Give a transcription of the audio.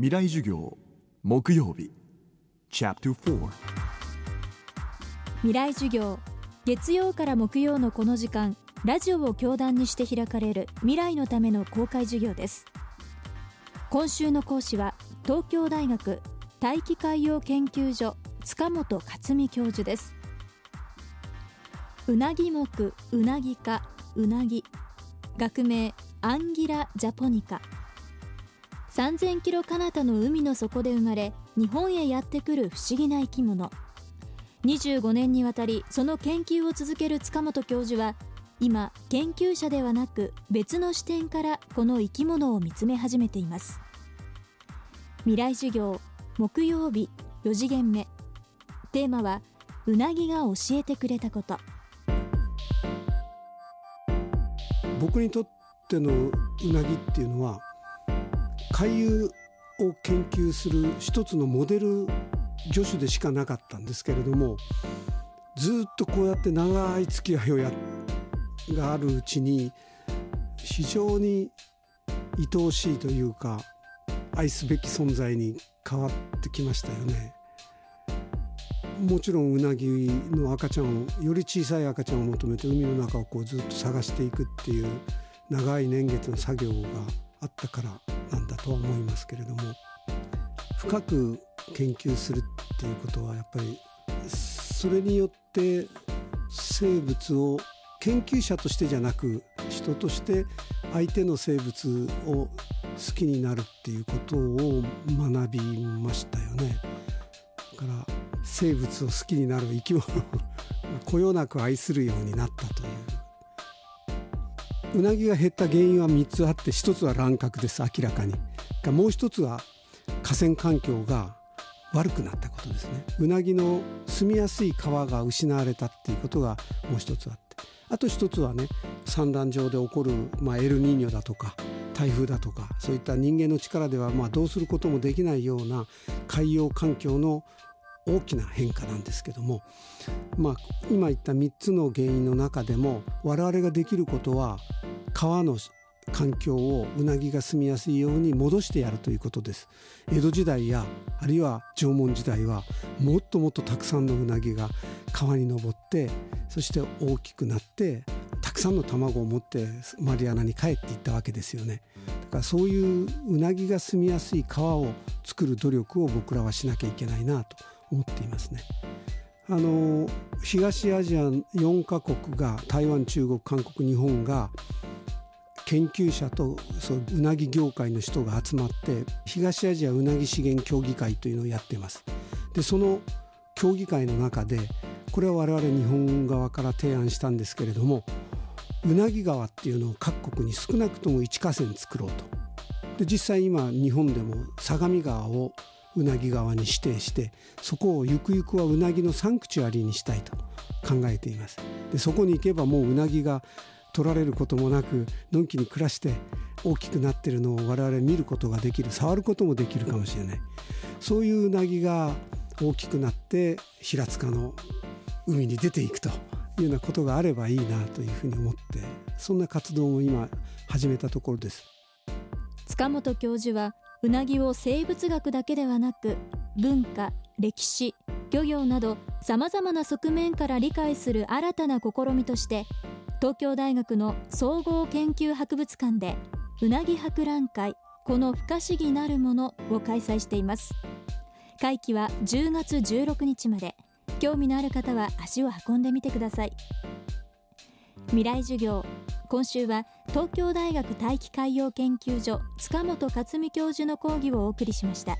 未来授業木曜日。チャプター未来授業月曜から木曜のこの時間ラジオを教壇にして開かれる未来のための公開授業です。今週の講師は東京大学大気海洋研究所塚本克美教授です。うなぎ目うなぎ科うなぎ。学名アンギラジャポニカ。3000キロ彼方の海の底で生まれ日本へやってくる不思議な生き物。25年にわたりその研究を続ける塚本教授は今研究者ではなく別の視点からこの生き物を見つめ始めています。未来授業木曜日4次元目。テーマはうなぎが教えてくれたこと。僕にとってのうなぎっていうのは海遊を研究する一つのモデル助手でしかなかったんですけれどもずっとこうやって長い付き合いをやがあるうちに非常に愛おしいというか愛すべき存在に変わってきましたよね。もちろんうなぎの赤ちゃんをより小さい赤ちゃんを求めて海の中をこうずっと探していくっていう長い年月の作業があったからなんだとは思いますけれども深く研究するっていうことはやっぱりそれによって生物を研究者としてじゃなく人として相手の生物を好きになるっていうことを学びましたよね。だから生物を好きになる生き物を こよなく愛するようになったといううなぎが減った原因は3つあって1つは乱獲です明らかに。もう1つは河川環境が悪くなったことですね。うなぎの住みやすい川が失われたっていうことがもう一つあって。あと一つはね産卵場で起こる、まあ、エルニーニョだとか台風だとかそういった人間の力ではまあどうすることもできないような海洋環境の大きな変化なんですけども、まあ、今言った3つの原因の中でも我々ができることは川の環境をうなぎが住みやすいように戻してやるということです。江戸時代やあるいは縄文時代はもっともっとたくさんのうなぎが川に登ってそして大きくなってたくさんの卵を持ってマリアナに帰っていったわけですよね。だからそういううなぎが住みやすい川を作る努力を僕らはしなきゃいけないなと。思っていますね。あの東アジア4カ国が台湾中国韓国日本が研究者とそううなぎ業界の人が集まって東アジアうなぎ資源協議会というのをやってます。でその協議会の中でこれは我々日本側から提案したんですけれどもうなぎ川っていうのを各国に少なくとも1河川作ろうと。で実際今日本でも相模川をうなぎ川に指定してそこをゆくゆくはうなぎのサンクチュアリーにしたいと考えています。でそこに行けばもううなぎが取られることもなくのんきに暮らして大きくなってるのを我々見ることができる触ることもできるかもしれない。そういううなぎが大きくなって平塚の海に出ていくというようなことがあればいいなというふうに思ってそんな活動も今始めたところです。塚本教授はうなぎを生物学だけではなく文化歴史漁業などさまざまな側面から理解する新たな試みとして東京大学の総合研究博物館でうなぎ博覧会この不可思議なるものを開催しています。会期は10月16日まで。興味のある方は足を運んでみてください。未来授業今週は東京大学大気海洋研究所塚本克美教授の講義をお送りしました。